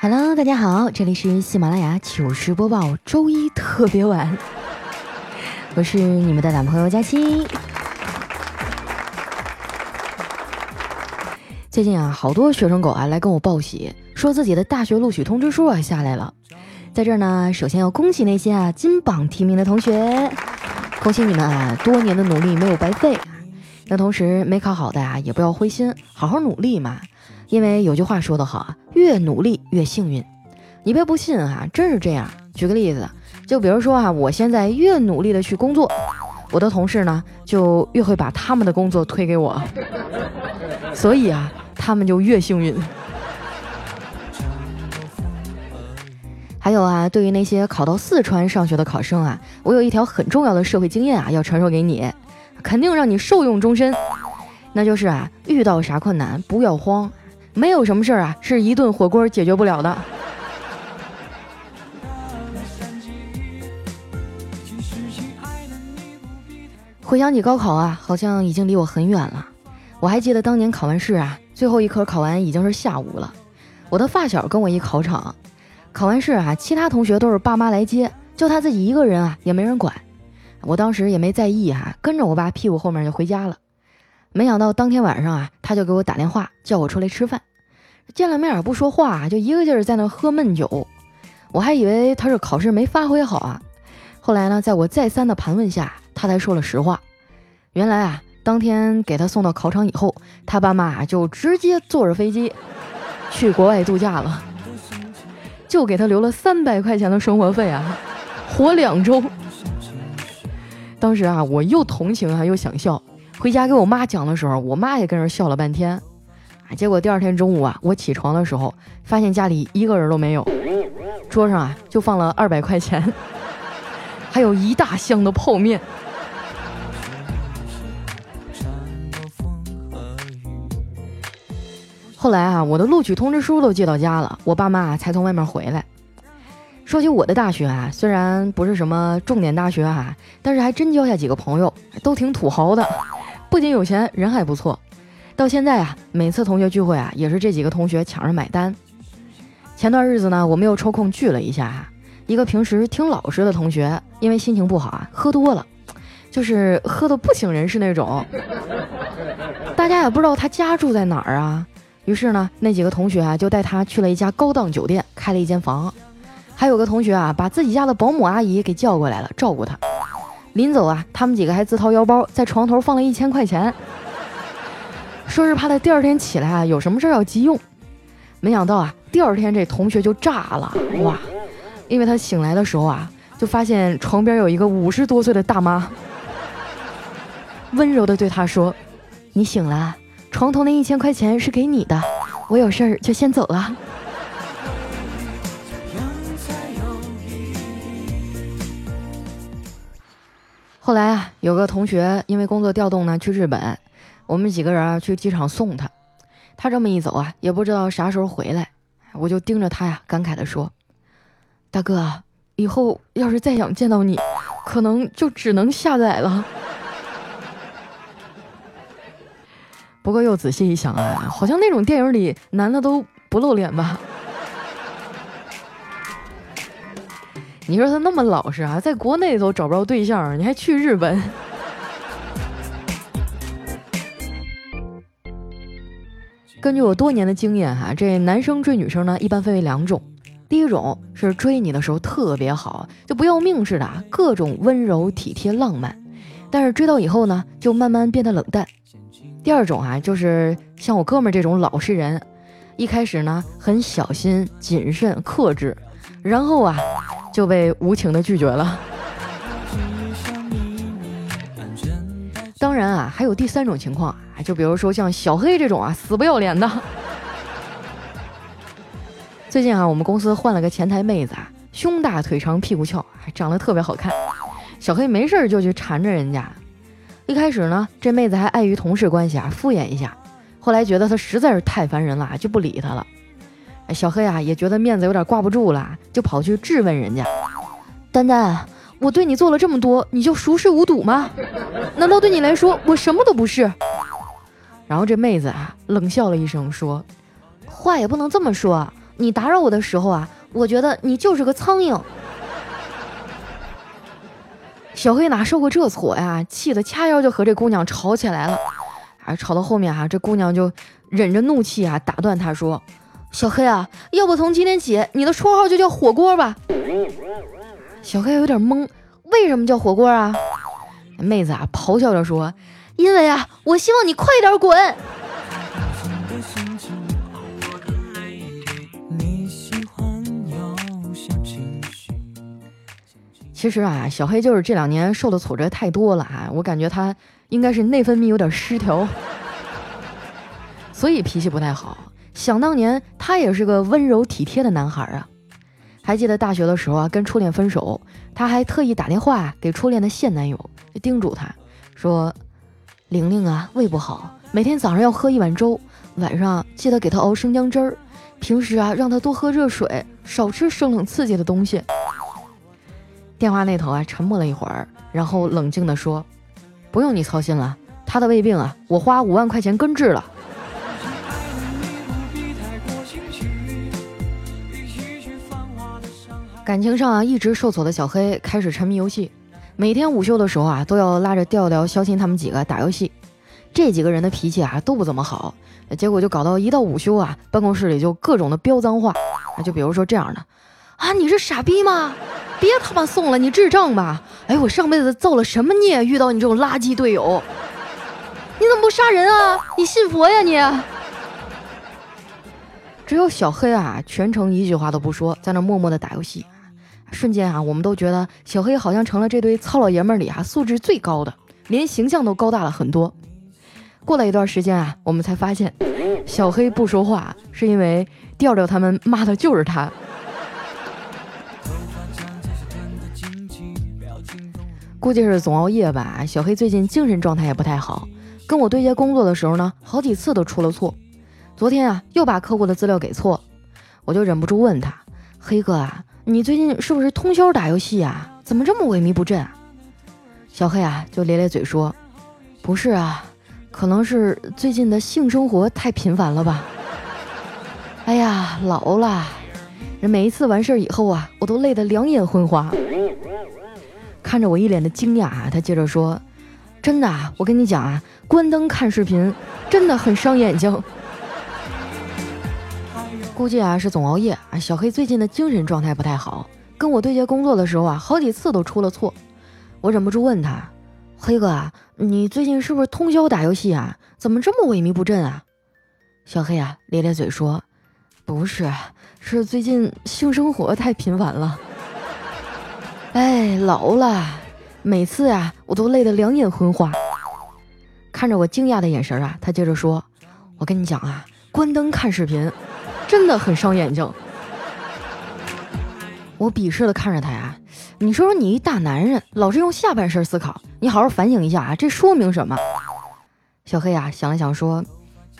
Hello，大家好，这里是喜马拉雅糗事播报，周一特别晚，我是你们的男朋友佳期。最近啊，好多学生狗啊来跟我报喜，说自己的大学录取通知书啊下来了。在这儿呢，首先要恭喜那些啊金榜题名的同学，恭喜你们啊，多年的努力没有白费。那同时没考好的呀，也不要灰心，好好努力嘛。因为有句话说得好啊，越努力越幸运。你别不信啊，真是这样。举个例子，就比如说啊，我现在越努力的去工作，我的同事呢就越会把他们的工作推给我，所以啊，他们就越幸运。还有啊，对于那些考到四川上学的考生啊，我有一条很重要的社会经验啊，要传授给你，肯定让你受用终身。那就是啊，遇到啥困难不要慌，没有什么事儿啊是一顿火锅解决不了的。回想起高考啊，好像已经离我很远了。我还记得当年考完试啊，最后一科考完已经是下午了，我的发小跟我一考场。考完试啊，其他同学都是爸妈来接，就他自己一个人啊，也没人管。我当时也没在意哈，跟着我爸屁股后面就回家了。没想到当天晚上啊，他就给我打电话叫我出来吃饭。见了面不说话，就一个劲儿在那喝闷酒。我还以为他是考试没发挥好啊。后来呢，在我再三的盘问下，他才说了实话。原来啊，当天给他送到考场以后，他爸妈就直接坐着飞机去国外度假了。就给他留了三百块钱的生活费啊，活两周。当时啊，我又同情啊，又想笑。回家给我妈讲的时候，我妈也跟着笑了半天。结果第二天中午啊，我起床的时候，发现家里一个人都没有，桌上啊就放了二百块钱，还有一大箱的泡面。后来啊，我的录取通知书都寄到家了，我爸妈才从外面回来。说起我的大学啊，虽然不是什么重点大学哈，但是还真交下几个朋友，都挺土豪的，不仅有钱，人还不错。到现在啊，每次同学聚会啊，也是这几个同学抢着买单。前段日子呢，我们又抽空聚了一下哈，一个平时挺老实的同学，因为心情不好啊，喝多了，就是喝的不省人事那种。大家也不知道他家住在哪儿啊。于是呢，那几个同学啊就带他去了一家高档酒店，开了一间房。还有个同学啊，把自己家的保姆阿姨给叫过来了，照顾他。临走啊，他们几个还自掏腰包，在床头放了一千块钱，说是怕他第二天起来啊有什么事儿要急用。没想到啊，第二天这同学就炸了哇！因为他醒来的时候啊，就发现床边有一个五十多岁的大妈，温柔的对他说：“你醒了。”床头那一千块钱是给你的，我有事儿就先走了。后来啊，有个同学因为工作调动呢去日本，我们几个人啊去机场送他。他这么一走啊，也不知道啥时候回来，我就盯着他呀，感慨的说：“大哥，以后要是再想见到你，可能就只能下载了。”不过又仔细一想啊，好像那种电影里男的都不露脸吧？你说他那么老实啊，在国内都找不着对象，你还去日本？根据我多年的经验哈，这男生追女生呢，一般分为两种。第一种是追你的时候特别好，就不要命似的，各种温柔体贴浪漫，但是追到以后呢，就慢慢变得冷淡。第二种啊，就是像我哥们这种老实人，一开始呢很小心谨慎克制，然后啊就被无情的拒绝了。当然啊，还有第三种情况，就比如说像小黑这种啊死不要脸的。最近啊，我们公司换了个前台妹子啊，胸大腿长屁股翘，还长得特别好看。小黑没事儿就去缠着人家。一开始呢，这妹子还碍于同事关系啊，敷衍一下。后来觉得他实在是太烦人了，就不理他了。小黑啊也觉得面子有点挂不住了，就跑去质问人家：“丹丹，我对你做了这么多，你就熟视无睹吗？难道对你来说我什么都不是？”然后这妹子啊冷笑了一声说：“话也不能这么说，你打扰我的时候啊，我觉得你就是个苍蝇。小黑哪受过这挫呀？气得掐腰就和这姑娘吵起来了。啊，吵到后面哈，这姑娘就忍着怒气啊，打断他说：“小黑啊，要不从今天起，你的绰号就叫火锅吧。”小黑有点懵，为什么叫火锅啊？妹子啊，咆哮着说：“因为啊，我希望你快点滚。”其实啊，小黑就是这两年受的挫折太多了啊，我感觉他应该是内分泌有点失调，所以脾气不太好。想当年他也是个温柔体贴的男孩啊，还记得大学的时候啊，跟初恋分手，他还特意打电话给初恋的现男友，叮嘱他说：“玲玲啊，胃不好，每天早上要喝一碗粥，晚上记得给她熬生姜汁儿，平时啊让她多喝热水，少吃生冷刺激的东西。”电话那头啊，沉默了一会儿，然后冷静地说：“不用你操心了，他的胃病啊，我花五万块钱根治了。”感情上啊一直受挫的小黑开始沉迷游戏，每天午休的时候啊，都要拉着调调、肖鑫他们几个打游戏。这几个人的脾气啊都不怎么好，结果就搞到一到午休啊，办公室里就各种的飙脏话，就比如说这样的：“啊，你是傻逼吗？”别他妈送了，你智障吧？哎，我上辈子造了什么孽，遇到你这种垃圾队友？你怎么不杀人啊？你信佛呀你？只有小黑啊，全程一句话都不说，在那默默的打游戏。瞬间啊，我们都觉得小黑好像成了这堆糙老爷们儿里啊素质最高的，连形象都高大了很多。过了一段时间啊，我们才发现，小黑不说话是因为调调他们骂的就是他。估计是总熬夜吧，小黑最近精神状态也不太好。跟我对接工作的时候呢，好几次都出了错。昨天啊，又把客户的资料给错，我就忍不住问他：“黑哥啊，你最近是不是通宵打游戏啊？怎么这么萎靡不振啊？”小黑啊，就咧咧嘴说：“不是啊，可能是最近的性生活太频繁了吧。”哎呀，老了，人每一次完事儿以后啊，我都累得两眼昏花。看着我一脸的惊讶，他接着说：“真的啊，我跟你讲啊，关灯看视频真的很伤眼睛。估计啊是总熬夜啊。小黑最近的精神状态不太好，跟我对接工作的时候啊，好几次都出了错。我忍不住问他：黑哥啊，你最近是不是通宵打游戏啊？怎么这么萎靡不振啊？小黑啊咧咧嘴说：不是，是最近性生活太频繁了。” 哎，老了，每次呀，我都累得两眼昏花。看着我惊讶的眼神啊，他接着说：“我跟你讲啊，关灯看视频，真的很伤眼睛。”我鄙视的看着他呀，你说说你一大男人，老是用下半身思考，你好好反省一下啊，这说明什么？小黑啊，想了想说：“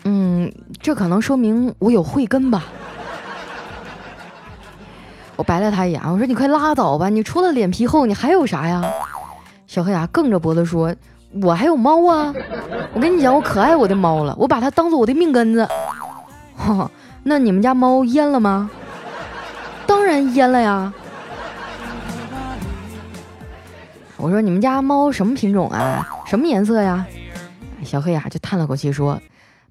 嗯，这可能说明我有慧根吧。”我白了他一眼，我说：“你快拉倒吧，你除了脸皮厚，你还有啥呀？”小黑啊，梗着脖子说：“我还有猫啊！我跟你讲，我可爱我的猫了，我把它当做我的命根子。哈 那你们家猫阉了吗？当然阉了呀。我说你们家猫什么品种啊？什么颜色呀？小黑啊，就叹了口气说：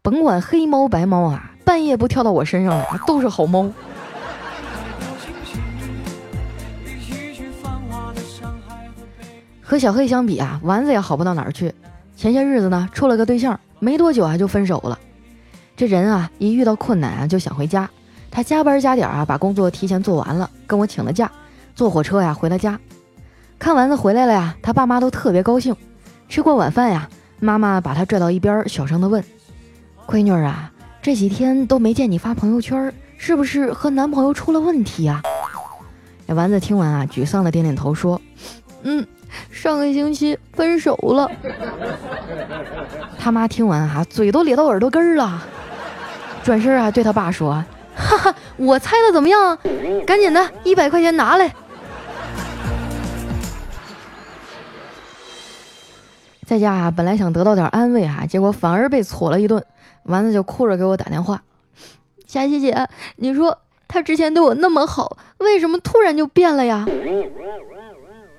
甭管黑猫白猫啊，半夜不跳到我身上来，都是好猫。”和小黑相比啊，丸子也好不到哪儿去。前些日子呢，处了个对象，没多久啊就分手了。这人啊，一遇到困难啊就想回家。他加班加点啊，把工作提前做完了，跟我请了假，坐火车呀回了家。看丸子回来了呀，他爸妈都特别高兴。吃过晚饭呀，妈妈把他拽到一边，小声的问：“闺女啊，这几天都没见你发朋友圈，是不是和男朋友出了问题呀？”丸子听完啊，沮丧的点点头说：“嗯。”上个星期分手了，他妈听完啊，嘴都咧到耳朵根儿了，转身啊对他爸说：“哈哈，我猜的怎么样啊？赶紧的，一百块钱拿来。”在家啊，本来想得到点安慰哈，结果反而被挫了一顿。丸子就哭着给我打电话：“佳琪姐，你说他他之前对我那么好，为什么突然就变了呀？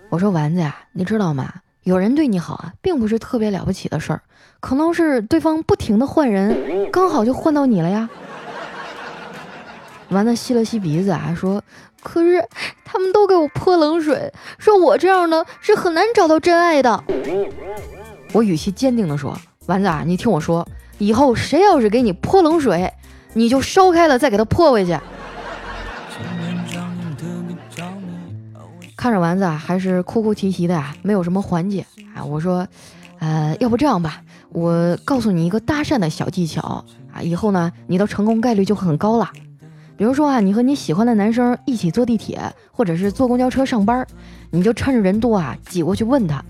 我说丸子呀，你知道吗？有人对你好啊，并不是特别了不起的事儿，可能是对方不停的换人，刚好就换到你了呀。丸子吸了吸鼻子啊，说：“可是他们都给我泼冷水，说我这样的是很难找到真爱的。”我语气坚定地说：“丸子啊，你听我说，以后谁要是给你泼冷水，你就烧开了再给他泼回去。”看着丸子啊，还是哭哭啼啼的呀，没有什么缓解啊。我说，呃，要不这样吧，我告诉你一个搭讪的小技巧啊，以后呢，你的成功概率就很高了。比如说啊，你和你喜欢的男生一起坐地铁，或者是坐公交车上班，你就趁着人多啊，挤过去问他，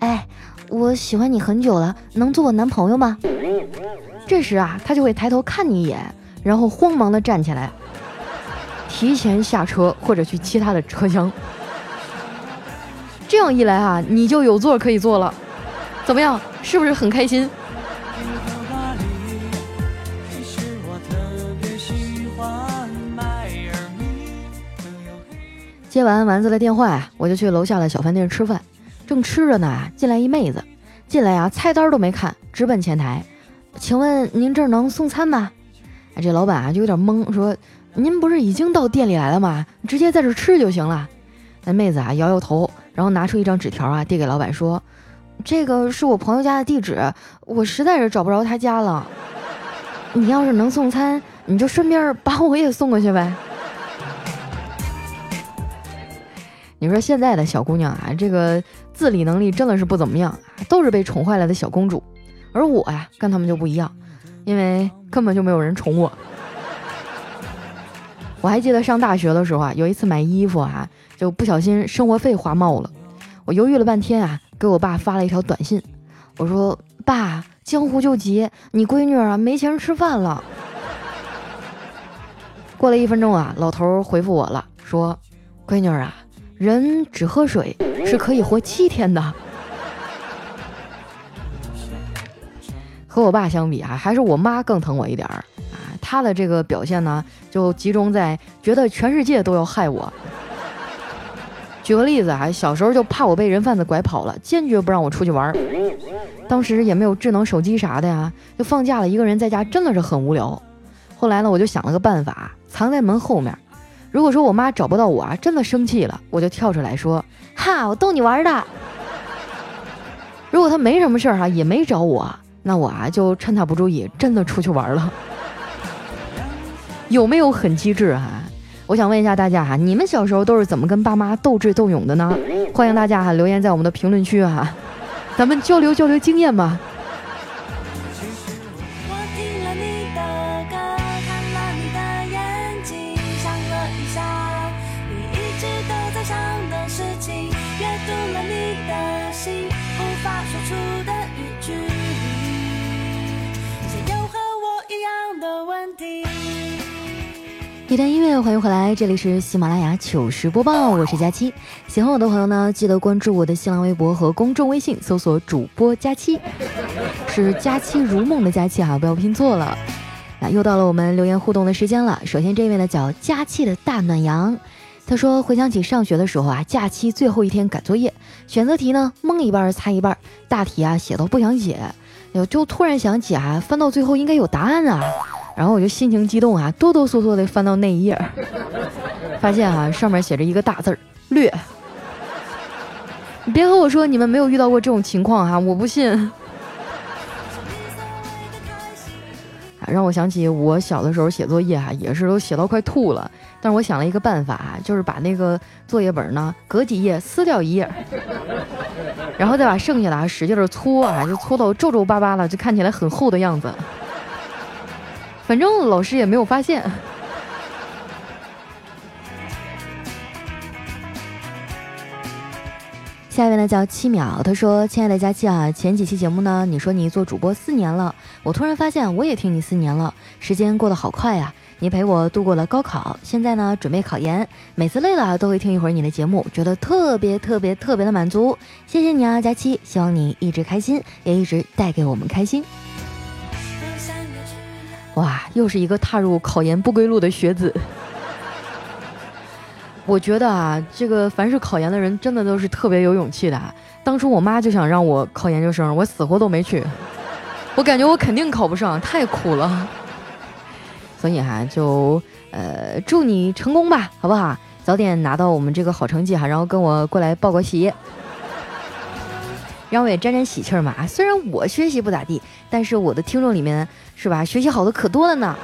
哎，我喜欢你很久了，能做我男朋友吗？这时啊，他就会抬头看你一眼，然后慌忙的站起来，提前下车或者去其他的车厢。这样一来啊，你就有座可以坐了，怎么样？是不是很开心？接完丸子的电话呀，我就去楼下的小饭店吃饭。正吃着呢，进来一妹子，进来呀，菜单都没看，直奔前台。请问您这儿能送餐吗？哎，这老板啊就有点懵，说：“您不是已经到店里来了吗？直接在这吃就行了。”那妹子啊摇摇头。然后拿出一张纸条啊，递给老板说：“这个是我朋友家的地址，我实在是找不着他家了。你要是能送餐，你就顺便把我也送过去呗。”你说现在的小姑娘啊，这个自理能力真的是不怎么样，都是被宠坏了的小公主。而我呀，跟他们就不一样，因为根本就没有人宠我。我还记得上大学的时候啊，有一次买衣服啊。就不小心生活费花冒了，我犹豫了半天啊，给我爸发了一条短信，我说：“爸，江湖救急，你闺女啊没钱吃饭了。”过了一分钟啊，老头回复我了，说：“闺女啊，人只喝水是可以活七天的。”和我爸相比啊，还是我妈更疼我一点儿啊。她的这个表现呢，就集中在觉得全世界都要害我。举个例子啊，小时候就怕我被人贩子拐跑了，坚决不让我出去玩。当时也没有智能手机啥的呀，就放假了，一个人在家真的是很无聊。后来呢，我就想了个办法，藏在门后面。如果说我妈找不到我啊，真的生气了，我就跳出来说：“哈，我逗你玩的。”如果她没什么事儿哈，也没找我，那我啊就趁她不注意，真的出去玩了。有没有很机智哈？我想问一下大家哈，你们小时候都是怎么跟爸妈斗智斗勇的呢？欢迎大家哈留言在我们的评论区哈，咱们交流交流经验吧。心一段音乐，欢迎回来，这里是喜马拉雅糗事播报，我是佳期。喜欢我的朋友呢，记得关注我的新浪微博和公众微信，搜索主播佳期，是佳期如梦的佳期哈，不要拼错了。那又到了我们留言互动的时间了。首先这位呢叫佳期的大暖阳，他说回想起上学的时候啊，假期最后一天赶作业，选择题呢蒙一半儿猜一半儿，大题啊写到不想写，就突然想起啊，翻到最后应该有答案啊。然后我就心情激动啊，哆哆嗦嗦的翻到那一页，发现啊上面写着一个大字儿“略”。你别和我说你们没有遇到过这种情况哈，我不信。啊，让我想起我小的时候写作业哈，也是都写到快吐了。但是我想了一个办法，就是把那个作业本呢隔几页撕掉一页，然后再把剩下的啊使劲的搓啊，就搓到皱皱巴巴的，就看起来很厚的样子。反正老师也没有发现。下一位呢叫七秒，他说：“亲爱的佳期啊，前几期节目呢，你说你做主播四年了，我突然发现我也听你四年了，时间过得好快呀！你陪我度过了高考，现在呢准备考研，每次累了都会听一会儿你的节目，觉得特别特别特别的满足。谢谢你啊，佳期，希望你一直开心，也一直带给我们开心。”哇，又是一个踏入考研不归路的学子。我觉得啊，这个凡是考研的人，真的都是特别有勇气的。当初我妈就想让我考研究生，我死活都没去。我感觉我肯定考不上，太苦了。所以哈，就呃，祝你成功吧，好不好？早点拿到我们这个好成绩哈，然后跟我过来报个喜，让我也沾沾喜气儿嘛。虽然我学习不咋地，但是我的听众里面是吧，学习好的可多了呢。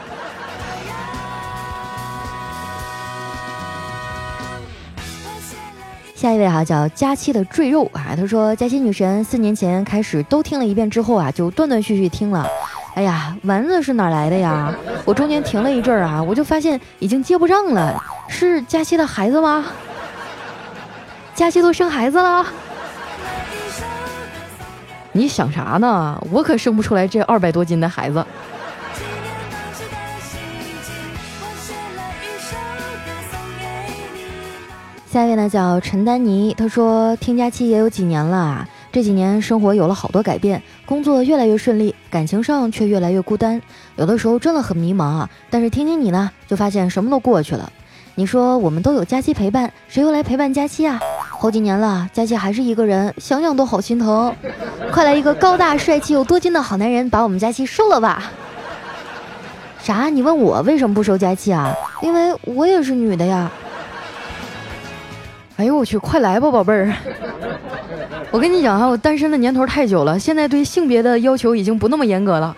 下一位哈叫佳期的赘肉啊，他说佳期女神四年前开始都听了一遍之后啊，就断断续续听了。哎呀，丸子是哪来的呀？我中间停了一阵儿啊，我就发现已经接不上了。是佳期的孩子吗？佳期都生孩子了？你想啥呢？我可生不出来这二百多斤的孩子。下一位呢叫陈丹妮，他说听佳期也有几年了，这几年生活有了好多改变，工作越来越顺利，感情上却越来越孤单，有的时候真的很迷茫啊。但是听听你呢，就发现什么都过去了。你说我们都有佳期陪伴，谁又来陪伴佳期啊？好几年了，佳期还是一个人，想想都好心疼。快来一个高大帅气又多金的好男人，把我们佳期收了吧？啥？你问我为什么不收佳期啊？因为我也是女的呀。哎呦我去，快来吧，宝贝儿！我跟你讲啊，我单身的年头太久了，现在对性别的要求已经不那么严格了。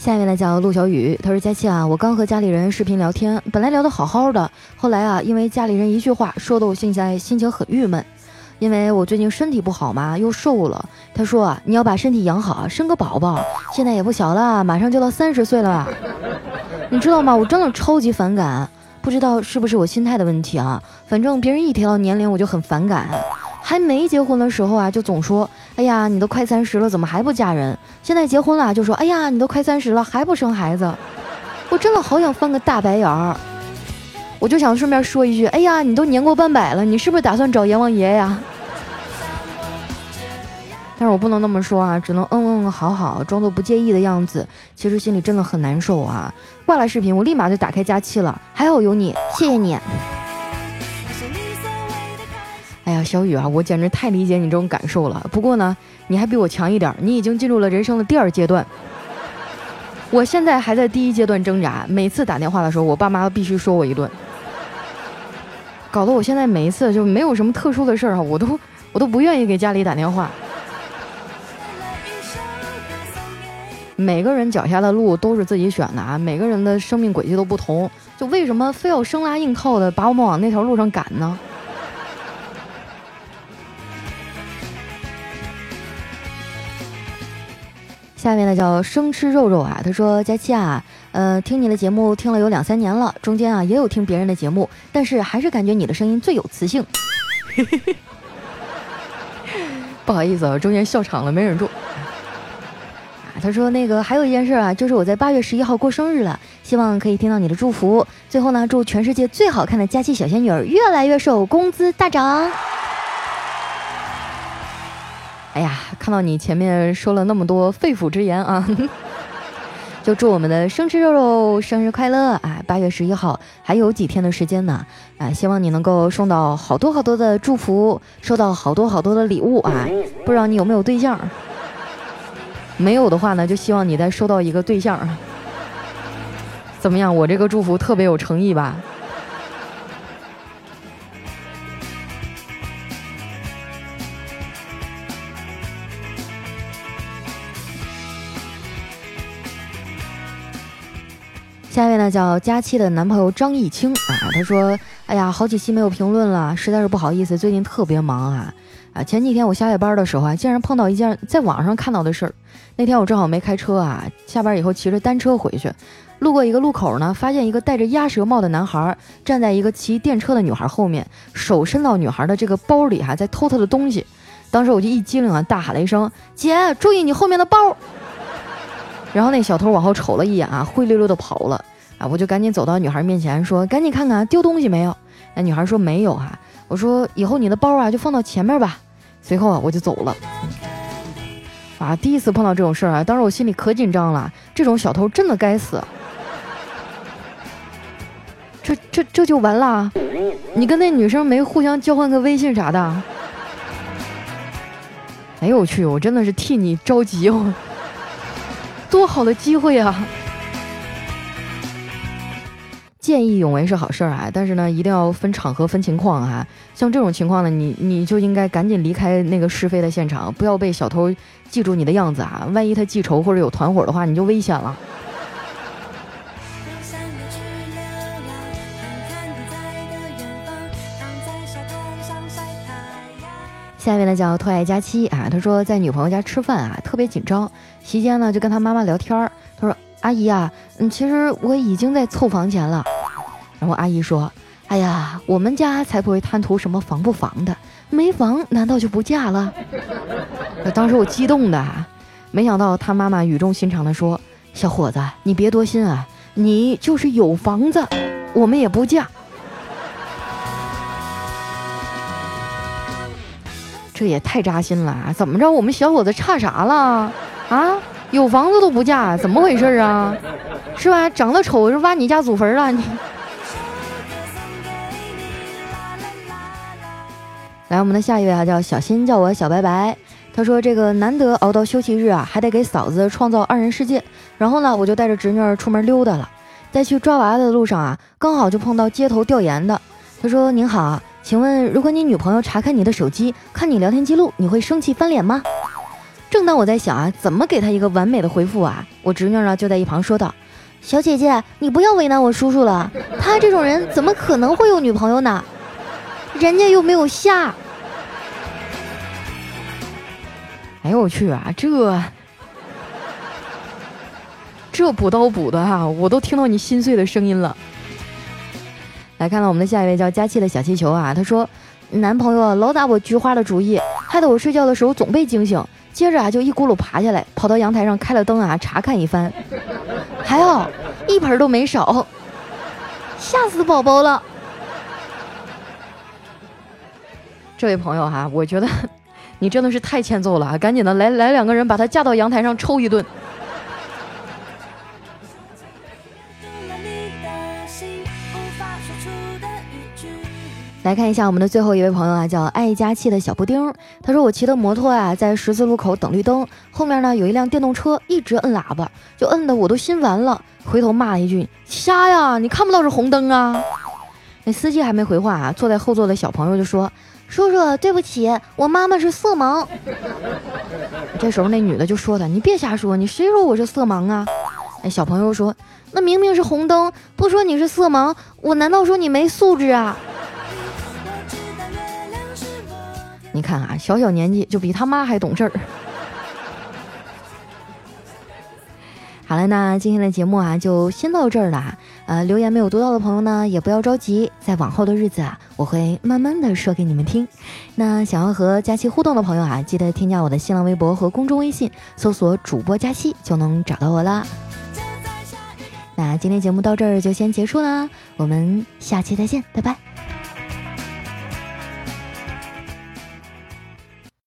下面呢叫陆小雨，他说：“佳期啊，我刚和家里人视频聊天，本来聊得好好的，后来啊，因为家里人一句话，说的我现在心情很郁闷。”因为我最近身体不好嘛，又瘦了。他说啊，你要把身体养好，生个宝宝。现在也不小了，马上就到三十岁了。你知道吗？我真的超级反感，不知道是不是我心态的问题啊？反正别人一提到年龄，我就很反感。还没结婚的时候啊，就总说，哎呀，你都快三十了，怎么还不嫁人？现在结婚了，就说，哎呀，你都快三十了，还不生孩子？我真的好想翻个大白眼儿。我就想顺便说一句，哎呀，你都年过半百了，你是不是打算找阎王爷呀？但是我不能那么说啊，只能嗯嗯好好，装作不介意的样子。其实心里真的很难受啊。挂了视频，我立马就打开加气了，还好有你，谢谢你。哎呀，小雨啊，我简直太理解你这种感受了。不过呢，你还比我强一点，你已经进入了人生的第二阶段。我现在还在第一阶段挣扎，每次打电话的时候，我爸妈必须说我一顿。搞得我现在每一次就没有什么特殊的事儿哈，我都我都不愿意给家里打电话。每个人脚下的路都是自己选的啊，每个人的生命轨迹都不同，就为什么非要生拉硬靠的把我们往那条路上赶呢？下面呢叫生吃肉肉啊，他说佳期啊。呃，听你的节目听了有两三年了，中间啊也有听别人的节目，但是还是感觉你的声音最有磁性。不好意思啊，中间笑场了，没忍住。啊，他说那个还有一件事啊，就是我在八月十一号过生日了，希望可以听到你的祝福。最后呢，祝全世界最好看的佳期小仙女儿越来越瘦，工资大涨。哎呀，看到你前面说了那么多肺腑之言啊。就祝我们的生吃肉肉生日快乐啊！八月十一号还有几天的时间呢啊！希望你能够收到好多好多的祝福，收到好多好多的礼物啊！不知道你有没有对象？没有的话呢，就希望你再收到一个对象。怎么样？我这个祝福特别有诚意吧？下一位呢叫佳期的男朋友张艺清啊，他说：“哎呀，好几期没有评论了，实在是不好意思，最近特别忙啊啊！前几天我下夜班的时候啊，竟然碰到一件在网上看到的事儿。那天我正好没开车啊，下班以后骑着单车回去，路过一个路口呢，发现一个戴着鸭舌帽的男孩站在一个骑电车的女孩后面，手伸到女孩的这个包里哈，在偷她的东西。当时我就一激灵啊，大喊了一声：‘姐，注意你后面的包！’”然后那小偷往后瞅了一眼啊，灰溜溜的跑了啊！我就赶紧走到女孩面前说：“赶紧看看丢东西没有。”那女孩说：“没有哈。”我说：“以后你的包啊就放到前面吧。”随后啊我就走了。啊，第一次碰到这种事儿啊，当时我心里可紧张了。这种小偷真的该死。这这这就完了？你跟那女生没互相交换个微信啥的？哎呦我去，我真的是替你着急哦！多好的机会啊！见义勇为是好事儿啊，但是呢，一定要分场合、分情况啊。像这种情况呢，你你就应该赶紧离开那个是非的现场，不要被小偷记住你的样子啊！万一他记仇或者有团伙的话，你就危险了。下面呢叫特爱佳期啊，他说在女朋友家吃饭啊，特别紧张，席间呢就跟他妈妈聊天儿，他说。阿姨啊，嗯，其实我已经在凑房钱了。然后阿姨说：“哎呀，我们家才不会贪图什么房不房的，没房难道就不嫁了？” 当时我激动的，没想到他妈妈语重心长的说：“小伙子，你别多心啊，你就是有房子，我们也不嫁。”这也太扎心了，怎么着？我们小伙子差啥了？啊？有房子都不嫁，怎么回事啊？是吧？长得丑是挖你家祖坟了你。来，我们的下一位啊，叫小新，叫我小白白。他说这个难得熬到休息日啊，还得给嫂子创造二人世界。然后呢，我就带着侄女儿出门溜达了。在去抓娃娃的路上啊，刚好就碰到街头调研的。他说：“您好，请问如果你女朋友查看你的手机，看你聊天记录，你会生气翻脸吗？”正当我在想啊，怎么给他一个完美的回复啊，我侄女呢就在一旁说道：“小姐姐，你不要为难我叔叔了，他这种人怎么可能会有女朋友呢？人家又没有下。”哎呦我去啊，这这补刀补的哈，我都听到你心碎的声音了。来看到我们的下一位叫佳期的小气球啊，他说：“男朋友老打我菊花的主意，害得我睡觉的时候总被惊醒。”接着啊，就一咕噜爬下来，跑到阳台上开了灯啊，查看一番，还好一盆都没少，吓死宝宝了。这位朋友哈，我觉得你真的是太欠揍了啊！赶紧的来来两个人把他架到阳台上抽一顿。来看一下我们的最后一位朋友啊，叫爱加气的小布丁。他说：“我骑的摩托啊，在十字路口等绿灯，后面呢有一辆电动车一直摁喇叭，就摁的我都心烦了。回头骂了一句：瞎呀，你看不到是红灯啊！那司机还没回话啊，坐在后座的小朋友就说：叔叔，对不起，我妈妈是色盲。这时候那女的就说他：你别瞎说，你谁说我是色盲啊？那小朋友说：那明明是红灯，不说你是色盲，我难道说你没素质啊？”你看啊，小小年纪就比他妈还懂事儿。好了，那今天的节目啊，就先到这儿了。呃，留言没有读到的朋友呢，也不要着急，在往后的日子啊，我会慢慢的说给你们听。那想要和佳期互动的朋友啊，记得添加我的新浪微博和公众微信，搜索主播佳期就能找到我啦。那今天节目到这儿就先结束啦，我们下期再见，拜拜。